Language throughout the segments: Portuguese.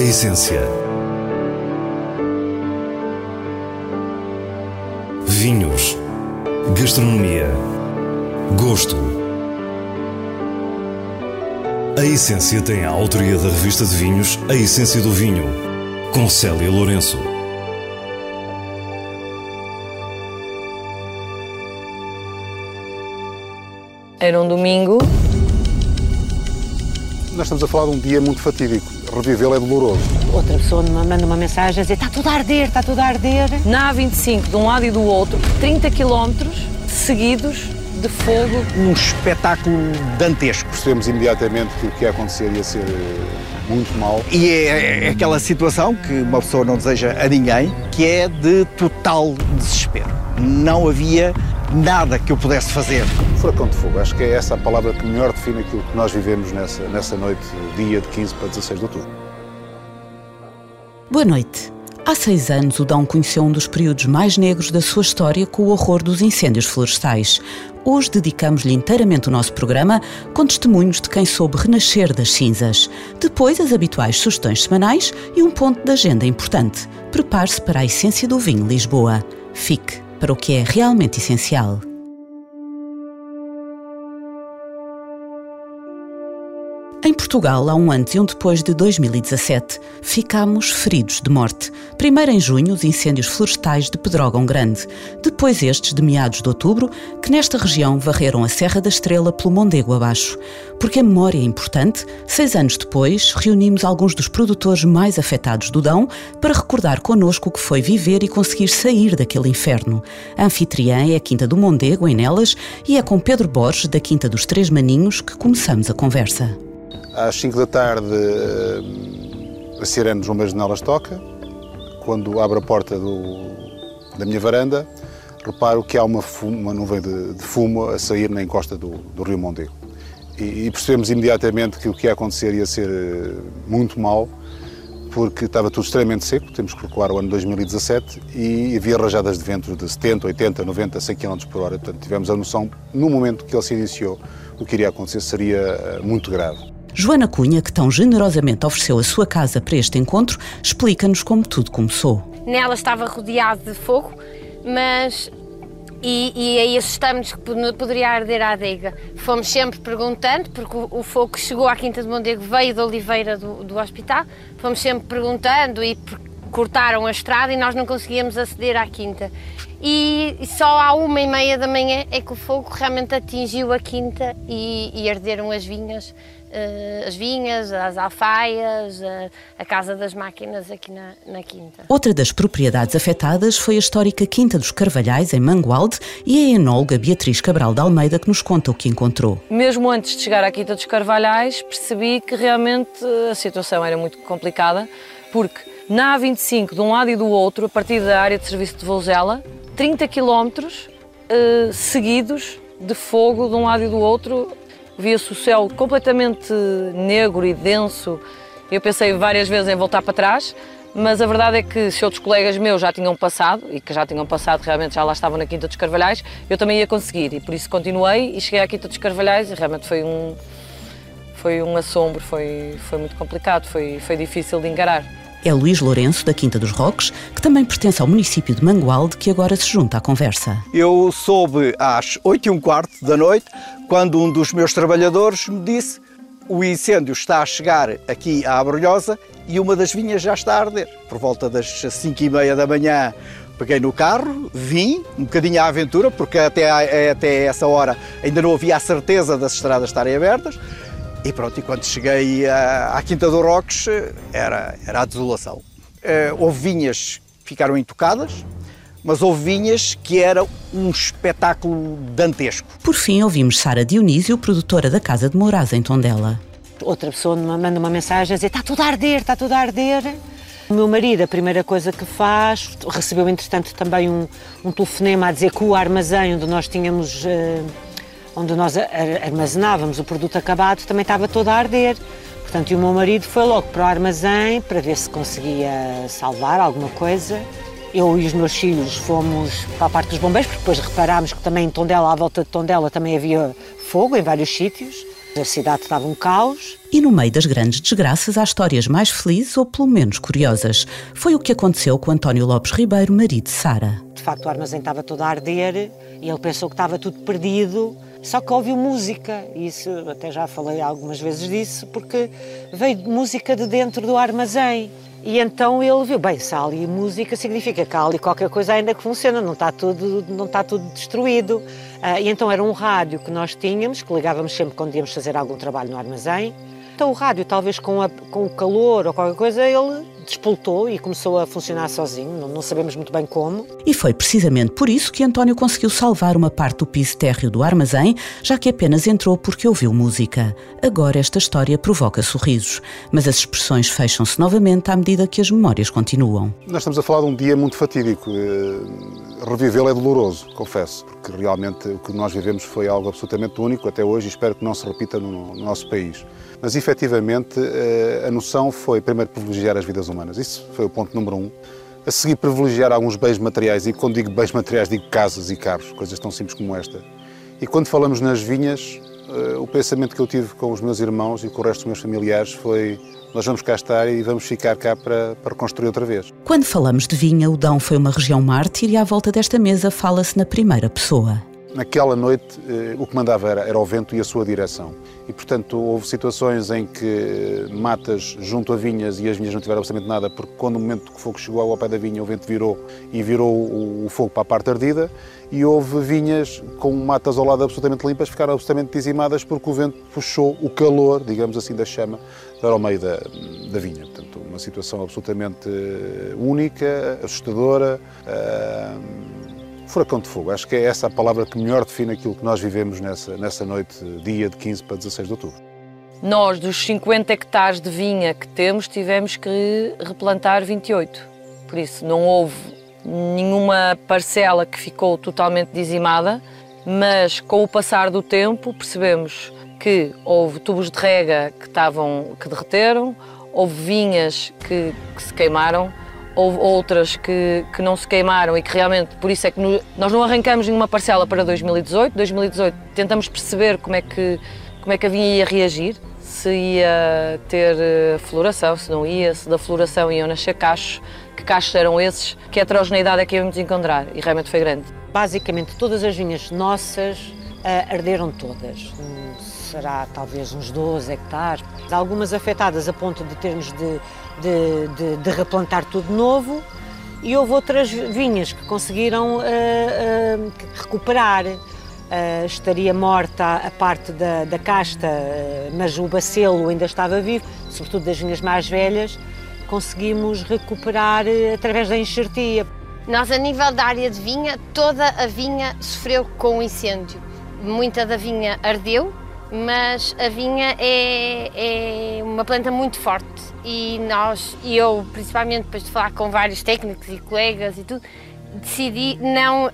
A essência. Vinhos. Gastronomia. Gosto. A essência tem a autoria da revista de vinhos A Essência do Vinho, com Célia Lourenço. Era um domingo. Nós estamos a falar de um dia muito fatídico. Revivê-lo é doloroso. Outra pessoa me manda uma mensagem a dizer está tudo a arder, está tudo a arder. Na A25, de um lado e do outro, 30 quilómetros seguidos de fogo. Um espetáculo dantesco. Percebemos imediatamente que o que ia acontecer ia ser muito mal. E é, é aquela situação que uma pessoa não deseja a ninguém, que é de total desespero. Não havia nada que eu pudesse fazer. Furacão de fogo, acho que é essa a palavra que melhor define aquilo que nós vivemos nessa, nessa noite, dia de 15 para 16 de outubro. Boa noite. Há seis anos, o Dão conheceu um dos períodos mais negros da sua história com o horror dos incêndios florestais. Hoje dedicamos-lhe inteiramente o nosso programa com testemunhos de quem soube renascer das cinzas. Depois, as habituais sugestões semanais e um ponto de agenda importante. Prepare-se para a essência do vinho Lisboa. Fique para o que é realmente essencial. Portugal, há um antes e um depois de 2017, ficámos feridos de morte. Primeiro em junho, os incêndios florestais de Pedrógão Grande. Depois estes de meados de outubro, que nesta região varreram a Serra da Estrela pelo Mondego abaixo. Porque a memória é importante, seis anos depois, reunimos alguns dos produtores mais afetados do Dão para recordar connosco o que foi viver e conseguir sair daquele inferno. A anfitriã é a Quinta do Mondego, em Nelas, e é com Pedro Borges, da Quinta dos Três Maninhos, que começamos a conversa. Às 5 da tarde, a sirene de uma janelas toca. Quando abro a porta do, da minha varanda, reparo que há uma, fumo, uma nuvem de, de, fumo a sair na encosta do, do Rio Mondego. E, e, percebemos imediatamente que o que ia acontecer ia ser muito mal, porque estava tudo extremamente seco, temos que recuar ao ano 2017, e havia rajadas de vento de 70, 80, 90, 100 km por hora. Portanto, tivemos a noção, no momento que ele se iniciou, o que iria acontecer seria muito grave. Joana Cunha, que tão generosamente ofereceu a sua casa para este encontro, explica-nos como tudo começou. Nela estava rodeado de fogo, mas. E, e aí assustamos que poderia arder a adega. Fomos sempre perguntando, porque o, o fogo que chegou à Quinta de Mondego veio da Oliveira do, do hospital. Fomos sempre perguntando e cortaram a estrada e nós não conseguíamos aceder à Quinta. E só à uma e meia da manhã é que o fogo realmente atingiu a Quinta e, e arderam as vinhas as vinhas, as alfaias, uh, a casa das máquinas aqui na, na, Quinta. Outra das propriedades afetadas foi a histórica Quinta dos Carvalhais, em Mangualde, e a enóloga Beatriz Cabral de Almeida, que nos conta o que encontrou. Mesmo antes de chegar à Quinta dos Carvalhais, percebi que realmente a situação era muito complicada, porque na A25, de um lado e do outro, a partir da área de serviço de Vouzela, 30 quilómetros uh, seguidos de fogo de um lado e do outro via-se o céu completamente negro e denso. Eu pensei várias vezes em voltar para trás, mas a verdade é que se outros colegas meus já tinham passado, e que já tinham passado realmente já lá estavam na Quinta dos Carvalhais, eu também ia conseguir. E por isso continuei e cheguei à Quinta dos Carvalhais e realmente foi um, foi um assombro, foi, foi muito complicado, foi, foi difícil de encarar. É Luís Lourenço, da Quinta dos Roques, que também pertence ao município de Mangualde, que agora se junta à conversa. Eu soube às 8 e um quarto da noite, quando um dos meus trabalhadores me disse o incêndio está a chegar aqui à Abrolhosa e uma das vinhas já está a arder. Por volta das 5 e meia da manhã peguei no carro, vim, um bocadinho à aventura, porque até, até essa hora ainda não havia a certeza das estradas estarem abertas, e pronto, e quando cheguei à, à Quinta do Roques, era, era a desolação. Uh, houve vinhas que ficaram intocadas, mas houve vinhas que era um espetáculo dantesco. Por fim, ouvimos Sara Dionísio, produtora da Casa de Moraes, em Tondela. Outra pessoa me manda uma mensagem a dizer está tudo a arder, está tudo a arder. O meu marido, a primeira coisa que faz, recebeu entretanto também um, um telefonema a dizer que o armazém onde nós tínhamos... Uh, onde nós armazenávamos o produto acabado, também estava todo a arder. Portanto, o meu marido foi logo para o armazém para ver se conseguia salvar alguma coisa. Eu e os meus filhos fomos para a parte dos bombeiros, porque depois reparámos que também em Tondela, à volta de Tondela, também havia fogo em vários sítios. A cidade estava um caos. E no meio das grandes desgraças há histórias mais felizes ou pelo menos curiosas. Foi o que aconteceu com António Lopes Ribeiro, marido de Sara. De facto, o armazém estava todo a arder e ele pensou que estava tudo perdido. Só que ouviu música, e isso até já falei algumas vezes disso, porque veio música de dentro do armazém. E então ele viu, bem, se há ali música, significa que há ali qualquer coisa ainda que funciona, não está tudo, não está tudo destruído. Uh, e então era um rádio que nós tínhamos, que ligávamos sempre quando íamos fazer algum trabalho no armazém. Então o rádio, talvez com, a, com o calor ou qualquer coisa, ele despoltou e começou a funcionar sozinho, não, não, sabemos muito bem como. E foi precisamente por isso que António conseguiu salvar uma parte do piso térreo do armazém, já que apenas entrou porque ouviu música. Agora esta história provoca sorrisos, mas as expressões fecham-se novamente à medida que as memórias continuam. Nós estamos a falar de um dia muito fatídico. Eh, revivê-lo é doloroso, confesso, porque realmente o que nós vivemos foi algo absolutamente único até hoje e espero que não se repita no, no nosso país. Mas efetivamente eh, a noção foi primeiro privilegiar as vidas humanas. Isso foi o ponto número um. A seguir, privilegiar alguns bens materiais, e quando digo bens materiais, digo casas e carros, coisas tão simples como esta. E quando falamos nas vinhas, eh, o pensamento que eu tive com os meus irmãos e com o resto dos meus familiares foi nós vamos cá estar e vamos ficar cá para, para reconstruir outra vez. Quando falamos de vinha, o Dão foi uma região mártir e à volta desta mesa fala-se na primeira pessoa. Naquela noite, eh, o que mandava era, era o vento e a sua direção. E, portanto, houve situações em que matas junto a vinhas e as vinhas não tiveram absolutamente nada, porque quando o momento que o fogo chegou ao pé da vinha, o vento virou e virou o, fogo para a parte ardida. E houve vinhas com matas ao lado absolutamente limpas, ficaram absolutamente dizimadas porque o vento puxou o calor, digamos assim, da chama para o meio da, da vinha. Portanto, uma situação absolutamente eh, única, assustadora. Furacão de fogo. Acho que é essa a palavra que melhor define aquilo que nós vivemos nessa, nessa noite, dia de 15 para 16 de outubro. Nós, dos 50 hectares de vinha que temos, tivemos que replantar 28. Por isso, não houve nenhuma parcela que ficou totalmente dizimada, mas com o passar do tempo percebemos que houve tubos de rega que, estavam, que derreteram, houve vinhas que, que se queimaram, houve outras que, que não se queimaram e que realmente, por isso é que no, nós não arrancamos nenhuma parcela para 2018. 2018 tentamos perceber como é que, como é que a vinha ia reagir, se ia ter eh, floração, se não ia, se da floração iam nascer cachos, que cachos eram esses, que heterogeneidade é que íamos encontrar e realmente foi grande. Basicamente todas as vinhas nossas uh, arderam todas. Será talvez uns 12 hectares. Algumas afetadas a ponto de termos de de, de, de replantar tudo novo e houve outras vinhas que conseguiram uh, uh, recuperar. Uh, estaria morta a parte da, da casta, mas o bacelo ainda estava vivo, sobretudo das vinhas mais velhas, conseguimos recuperar através da enxertia. Nós, a nível da área de vinha, toda a vinha sofreu com o incêndio. Muita da vinha ardeu, mas a vinha é, é uma planta muito forte e nós, e eu principalmente depois de falar com vários técnicos e colegas e tudo, decidi não uh,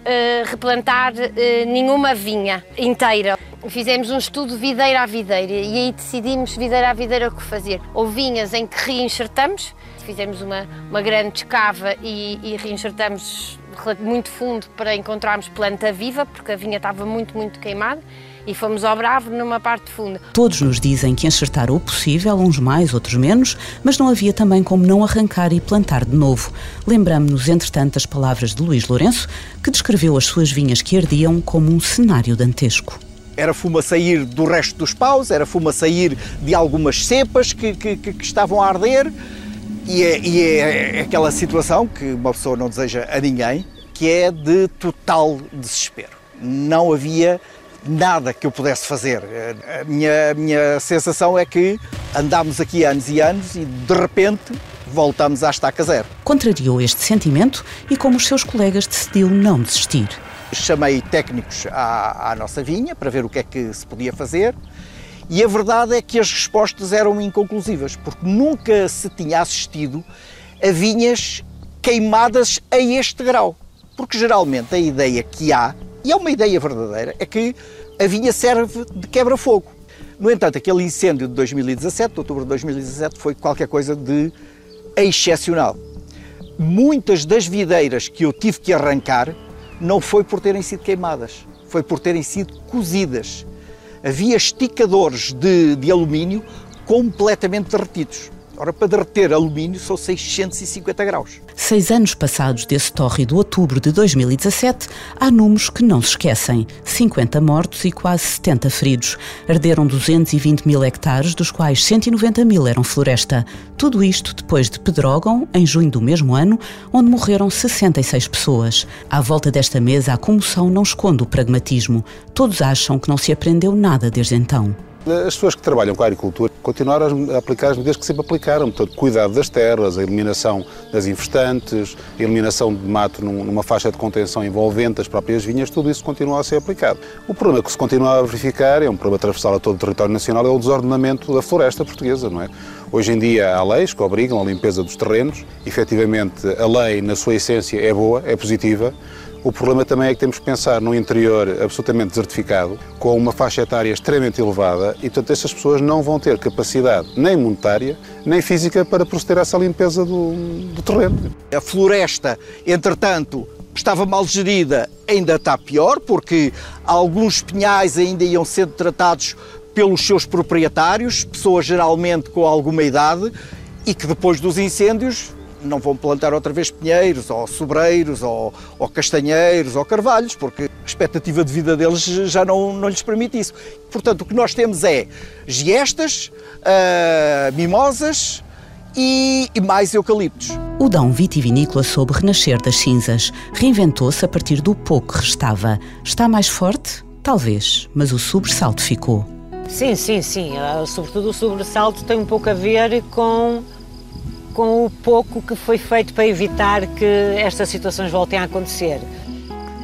replantar uh, nenhuma vinha inteira. Fizemos um estudo videira a videira e aí decidimos videira a videira o que fazer. Ou vinhas em que reenxertamos, fizemos uma, uma grande escava e, e reenxertamos muito fundo para encontrarmos planta viva, porque a vinha estava muito, muito queimada e fomos ao Bravo numa parte funda. Todos nos dizem que enxertar o possível, uns mais, outros menos, mas não havia também como não arrancar e plantar de novo. Lembramos-nos, entretanto, as palavras de Luís Lourenço, que descreveu as suas vinhas que ardiam como um cenário dantesco. Era fuma sair do resto dos paus, era fuma sair de algumas cepas que, que, que estavam a arder, e é, e é aquela situação que uma pessoa não deseja a ninguém, que é de total desespero. Não havia nada que eu pudesse fazer. A minha, a minha sensação é que andámos aqui anos e anos e de repente voltamos à estaca zero. Contrariou este sentimento e, como os seus colegas, decidiu não desistir. Chamei técnicos à, à nossa vinha para ver o que é que se podia fazer e a verdade é que as respostas eram inconclusivas, porque nunca se tinha assistido a vinhas queimadas a este grau. Porque geralmente a ideia que há e é uma ideia verdadeira, é que a vinha serve de quebra-fogo. No entanto, aquele incêndio de 2017, de outubro de 2017, foi qualquer coisa de excepcional. Muitas das videiras que eu tive que arrancar não foi por terem sido queimadas, foi por terem sido cozidas. havia esticadores de, de alumínio completamente derretidos. Ora, para derreter alumínio são 650 graus. Seis anos passados desse tórrido outubro de 2017, há números que não se esquecem. 50 mortos e quase 70 feridos. Arderam 220 mil hectares, dos quais 190 mil eram floresta. Tudo isto depois de Pedrógão, em junho do mesmo ano, onde morreram 66 pessoas. À volta desta mesa, a comoção não esconde o pragmatismo. Todos acham que não se aprendeu nada desde então. As pessoas que trabalham com a agricultura continuaram a aplicar as medidas que sempre aplicaram, portanto, cuidado das terras, a eliminação das infestantes, a eliminação de mato numa faixa de contenção envolvente as próprias vinhas, tudo isso continua a ser aplicado. O problema que se continua a verificar, é um problema transversal a todo o território nacional, é o desordenamento da floresta portuguesa, não é? Hoje em dia há leis que obrigam a limpeza dos terrenos, efetivamente a lei, na sua essência, é boa, é positiva, o problema também é que temos que pensar num interior absolutamente desertificado, com uma faixa etária extremamente elevada, e portanto essas pessoas não vão ter capacidade nem monetária, nem física para proceder a essa limpeza do, do terreno. A floresta, entretanto, estava mal gerida, ainda está pior, porque alguns pinhais ainda iam sendo tratados pelos seus proprietários, pessoas geralmente com alguma idade, e que depois dos incêndios não vão plantar outra vez pinheiros, ou sobreiros, ou, ou castanheiros, ou carvalhos, porque a expectativa de vida deles já não, não lhes permite isso. Portanto, o que nós temos é giestas, uh, mimosas, e, e, mais eucaliptos. O Dão vitivinícola soube renascer das cinzas. Reinventou-se a partir do pouco que restava. Está mais forte? Talvez, mas o sobressalto ficou. Sim, sim, sim. Uh, sobretudo o sobressalto tem um pouco a ver com com o pouco que foi feito para evitar que estas situações voltem a acontecer.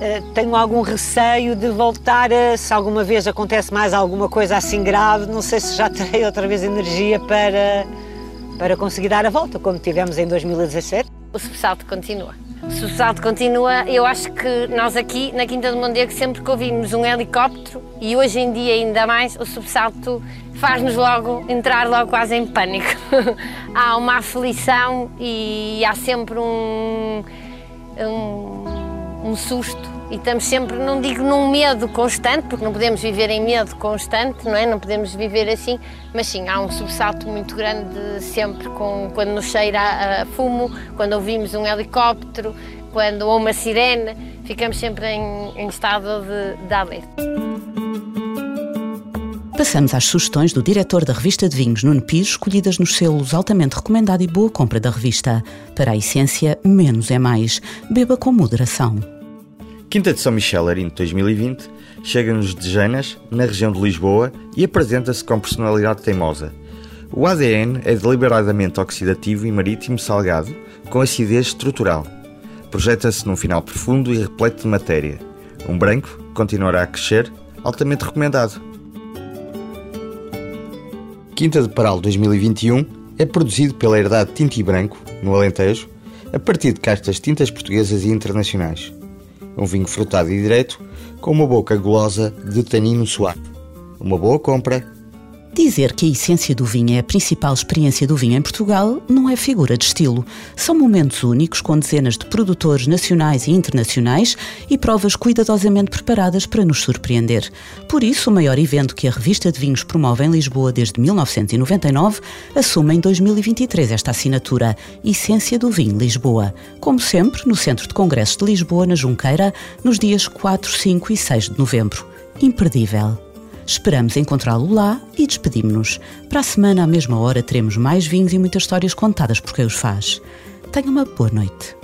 Eh, tenho algum receio de voltar a, se alguma vez acontece mais alguma coisa assim grave, não sei se já terei outra vez energia para, para conseguir dar a volta, como tivemos em 2017. O sobressalto continua. O sobressalto continua. Eu acho que nós aqui na Quinta do Mondego, sempre que ouvimos um helicóptero, e hoje em dia ainda mais, o sobressalto faz-nos logo entrar logo quase em pânico. há uma aflição e há sempre um, um, um, susto e estamos sempre, não digo num medo constante, porque não podemos viver em medo constante, não é? Não podemos viver assim, mas sim, há um sobressalto muito grande sempre com, quando nos cheira a fumo, quando ouvimos um helicóptero, quando ou uma sirene, ficamos sempre em, em estado de, de alerta. Passamos às sugestões do diretor da revista de vinhos, Nuno Pires, escolhidas nos selos altamente recomendado e boa compra da revista. Para a essência, menos é mais. Beba com moderação. Quinta de São Michel Arinto 2020 chega-nos de Janas, na região de Lisboa, e apresenta-se com personalidade teimosa. O ADN é deliberadamente oxidativo e marítimo salgado, com acidez estrutural. Projeta-se num final profundo e repleto de matéria. Um branco continuará a crescer, altamente recomendado. Quinta de Paral 2021 é produzido pela Herdade Tinto e Branco, no Alentejo, a partir de castas tintas portuguesas e internacionais. Um vinho frutado e direto, com uma boca gulosa de tanino suave. Uma boa compra Dizer que a essência do vinho é a principal experiência do vinho em Portugal não é figura de estilo. São momentos únicos com dezenas de produtores nacionais e internacionais e provas cuidadosamente preparadas para nos surpreender. Por isso, o maior evento que a revista de vinhos promove em Lisboa desde 1999 assume em 2023 esta assinatura, Essência do Vinho Lisboa. Como sempre, no Centro de Congressos de Lisboa, na Junqueira, nos dias 4, 5 e 6 de novembro. Imperdível. Esperamos encontrá-lo lá e despedimos-nos. Para a semana, à mesma hora, teremos mais vinhos e muitas histórias contadas por quem os faz. Tenha uma boa noite.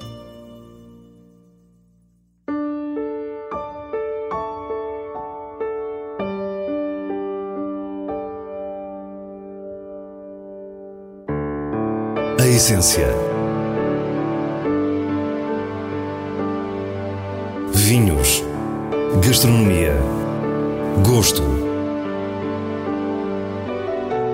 A essência. Vinhos. Gastronomia. Gosto.